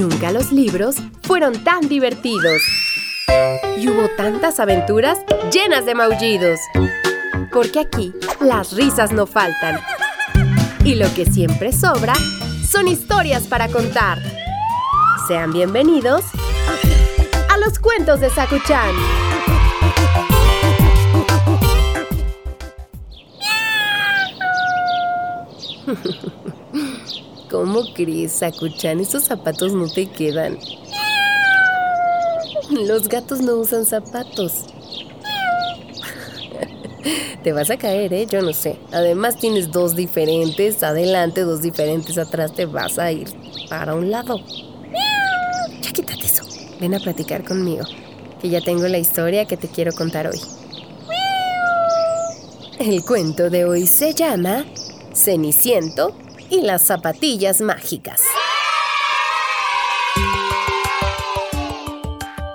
Nunca los libros fueron tan divertidos. Y hubo tantas aventuras llenas de maullidos. Porque aquí las risas no faltan. Y lo que siempre sobra son historias para contar. Sean bienvenidos a los cuentos de Sakuchan. ¿Cómo crees, Sakuchan? Esos zapatos no te quedan. Los gatos no usan zapatos. Te vas a caer, ¿eh? Yo no sé. Además tienes dos diferentes adelante, dos diferentes atrás. Te vas a ir para un lado. Ya quítate eso. Ven a platicar conmigo. Que ya tengo la historia que te quiero contar hoy. El cuento de hoy se llama Ceniciento y las zapatillas mágicas.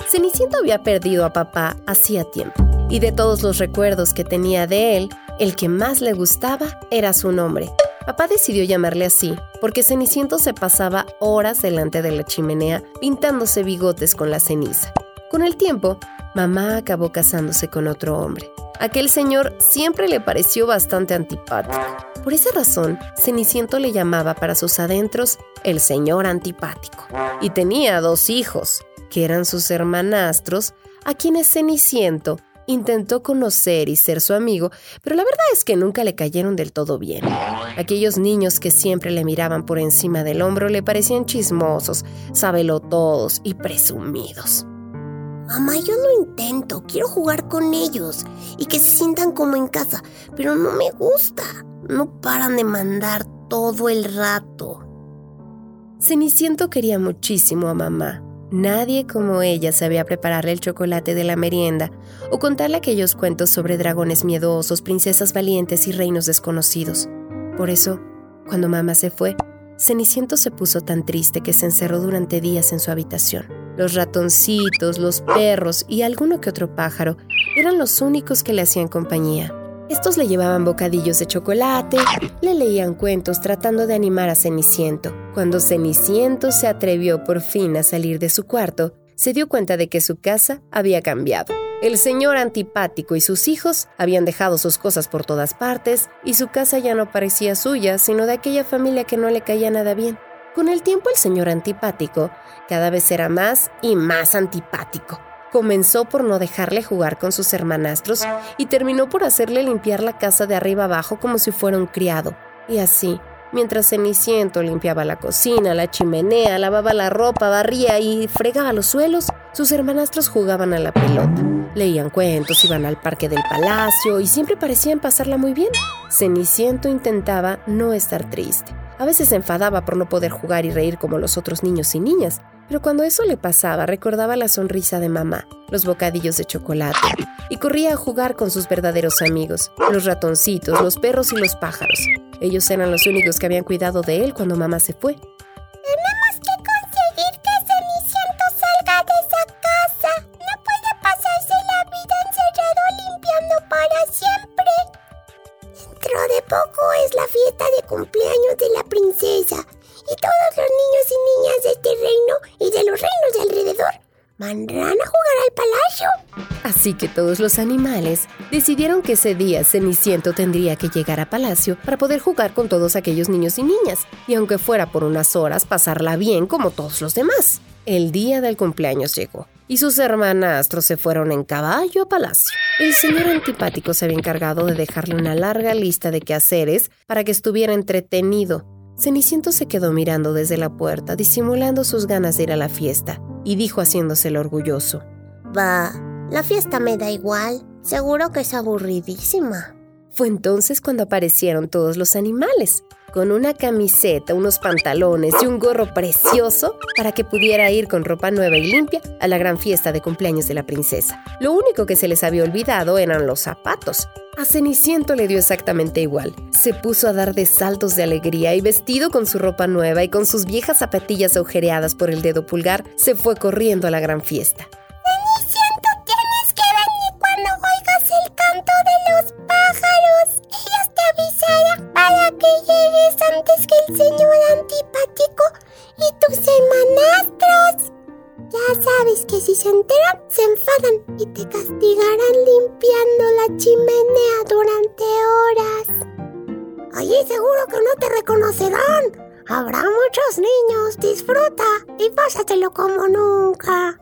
Ceniciento había perdido a papá hacía tiempo, y de todos los recuerdos que tenía de él, el que más le gustaba era su nombre. Papá decidió llamarle así porque Ceniciento se pasaba horas delante de la chimenea pintándose bigotes con la ceniza. Con el tiempo, mamá acabó casándose con otro hombre. Aquel señor siempre le pareció bastante antipático. Por esa razón, Ceniciento le llamaba para sus adentros el señor antipático. Y tenía dos hijos, que eran sus hermanastros, a quienes Ceniciento intentó conocer y ser su amigo, pero la verdad es que nunca le cayeron del todo bien. Aquellos niños que siempre le miraban por encima del hombro le parecían chismosos, sabelotodos y presumidos. Mamá, yo lo intento, quiero jugar con ellos y que se sientan como en casa, pero no me gusta. No paran de mandar todo el rato. Ceniciento quería muchísimo a mamá. Nadie como ella sabía prepararle el chocolate de la merienda o contarle aquellos cuentos sobre dragones miedosos, princesas valientes y reinos desconocidos. Por eso, cuando mamá se fue, Ceniciento se puso tan triste que se encerró durante días en su habitación. Los ratoncitos, los perros y alguno que otro pájaro eran los únicos que le hacían compañía. Estos le llevaban bocadillos de chocolate, le leían cuentos tratando de animar a Ceniciento. Cuando Ceniciento se atrevió por fin a salir de su cuarto, se dio cuenta de que su casa había cambiado. El señor antipático y sus hijos habían dejado sus cosas por todas partes y su casa ya no parecía suya, sino de aquella familia que no le caía nada bien. Con el tiempo el señor antipático cada vez era más y más antipático. Comenzó por no dejarle jugar con sus hermanastros y terminó por hacerle limpiar la casa de arriba abajo como si fuera un criado. Y así, mientras Ceniciento limpiaba la cocina, la chimenea, lavaba la ropa, barría y fregaba los suelos, sus hermanastros jugaban a la pelota. Leían cuentos, iban al parque del palacio y siempre parecían pasarla muy bien. Ceniciento intentaba no estar triste. A veces se enfadaba por no poder jugar y reír como los otros niños y niñas, pero cuando eso le pasaba recordaba la sonrisa de mamá, los bocadillos de chocolate, y corría a jugar con sus verdaderos amigos, los ratoncitos, los perros y los pájaros. Ellos eran los únicos que habían cuidado de él cuando mamá se fue. Vendrán a jugar al palacio. Así que todos los animales decidieron que ese día Ceniciento tendría que llegar a palacio para poder jugar con todos aquellos niños y niñas, y aunque fuera por unas horas, pasarla bien como todos los demás. El día del cumpleaños llegó, y sus hermanastros se fueron en caballo a palacio. El señor antipático se había encargado de dejarle una larga lista de quehaceres para que estuviera entretenido. Ceniciento se quedó mirando desde la puerta, disimulando sus ganas de ir a la fiesta, y dijo haciéndoselo orgulloso. Va, la fiesta me da igual. Seguro que es aburridísima. Fue entonces cuando aparecieron todos los animales, con una camiseta, unos pantalones y un gorro precioso para que pudiera ir con ropa nueva y limpia a la gran fiesta de cumpleaños de la princesa. Lo único que se les había olvidado eran los zapatos. A Ceniciento le dio exactamente igual. Se puso a dar de saltos de alegría y vestido con su ropa nueva y con sus viejas zapatillas agujereadas por el dedo pulgar, se fue corriendo a la gran fiesta. Castigarán limpiando la chimenea durante horas. Allí seguro que no te reconocerán. Habrá muchos niños, disfruta y pásatelo como nunca.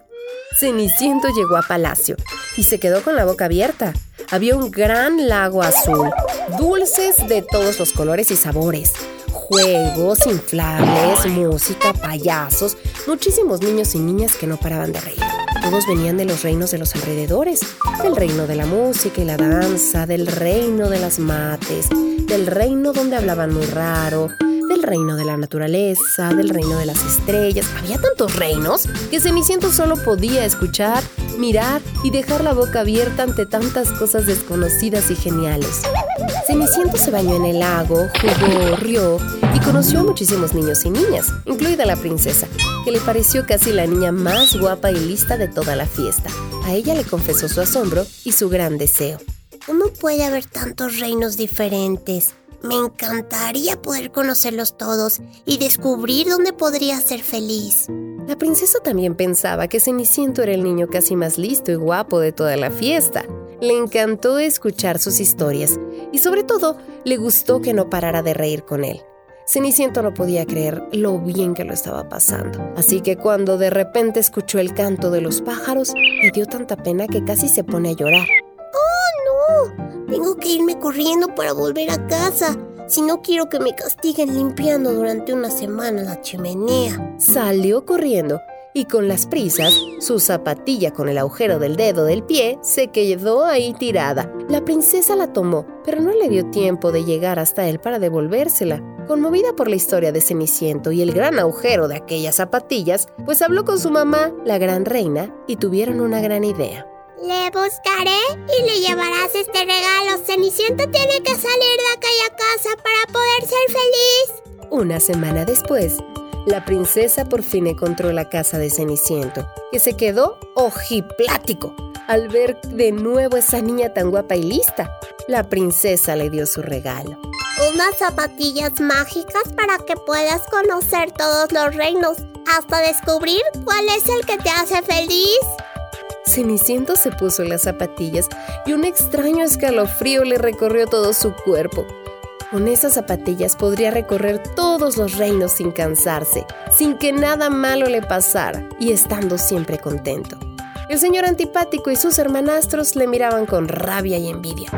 Ceniciento llegó a palacio y se quedó con la boca abierta. Había un gran lago azul, dulces de todos los colores y sabores, juegos, inflables, música, payasos, muchísimos niños y niñas que no paraban de reír. Todos venían de los reinos de los alrededores, del reino de la música y la danza, del reino de las mates, del reino donde hablaban muy raro, del reino de la naturaleza, del reino de las estrellas. Había tantos reinos que Ceniciento solo podía escuchar, mirar y dejar la boca abierta ante tantas cosas desconocidas y geniales. Ceniciento se bañó en el lago, jugó, rió y conoció a muchísimos niños y niñas, incluida la princesa, que le pareció casi la niña más guapa y lista de toda la fiesta. A ella le confesó su asombro y su gran deseo. ¿Cómo puede haber tantos reinos diferentes? Me encantaría poder conocerlos todos y descubrir dónde podría ser feliz. La princesa también pensaba que Ceniciento era el niño casi más listo y guapo de toda la fiesta. Le encantó escuchar sus historias y sobre todo le gustó que no parara de reír con él. Ceniciento no podía creer lo bien que lo estaba pasando, así que cuando de repente escuchó el canto de los pájaros, le dio tanta pena que casi se pone a llorar. ¡Oh, no! Tengo que irme corriendo para volver a casa. Si no quiero que me castiguen limpiando durante una semana la chimenea. Salió corriendo y con las prisas, su zapatilla con el agujero del dedo del pie se quedó ahí tirada. La princesa la tomó, pero no le dio tiempo de llegar hasta él para devolvérsela. Conmovida por la historia de Ceniciento y el gran agujero de aquellas zapatillas, pues habló con su mamá, la gran reina, y tuvieron una gran idea. Le buscaré y le llevarás este regalo. Ceniciento tiene que salir de aquella casa para poder ser feliz. Una semana después, la princesa por fin encontró la casa de Ceniciento, que se quedó ojiplático al ver de nuevo a esa niña tan guapa y lista. La princesa le dio su regalo. Unas zapatillas mágicas para que puedas conocer todos los reinos, hasta descubrir cuál es el que te hace feliz. Ceniciento se puso las zapatillas y un extraño escalofrío le recorrió todo su cuerpo. Con esas zapatillas podría recorrer todos los reinos sin cansarse, sin que nada malo le pasara y estando siempre contento. El señor antipático y sus hermanastros le miraban con rabia y envidia.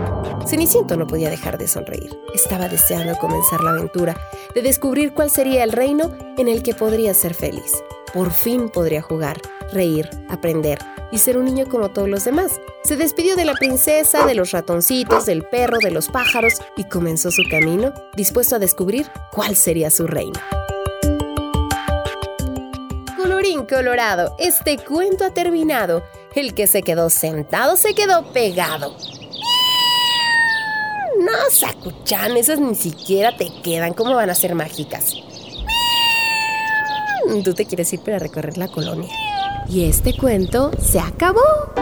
Ceniciento no podía dejar de sonreír. Estaba deseando comenzar la aventura de descubrir cuál sería el reino en el que podría ser feliz. Por fin podría jugar, reír, aprender y ser un niño como todos los demás. Se despidió de la princesa, de los ratoncitos, del perro, de los pájaros y comenzó su camino, dispuesto a descubrir cuál sería su reino. Colorín colorado, este cuento ha terminado. El que se quedó sentado se quedó pegado. No, Sakuchan, esas ni siquiera te quedan. ¿Cómo van a ser mágicas? Tú te quieres ir para recorrer la colonia. Y este cuento se acabó.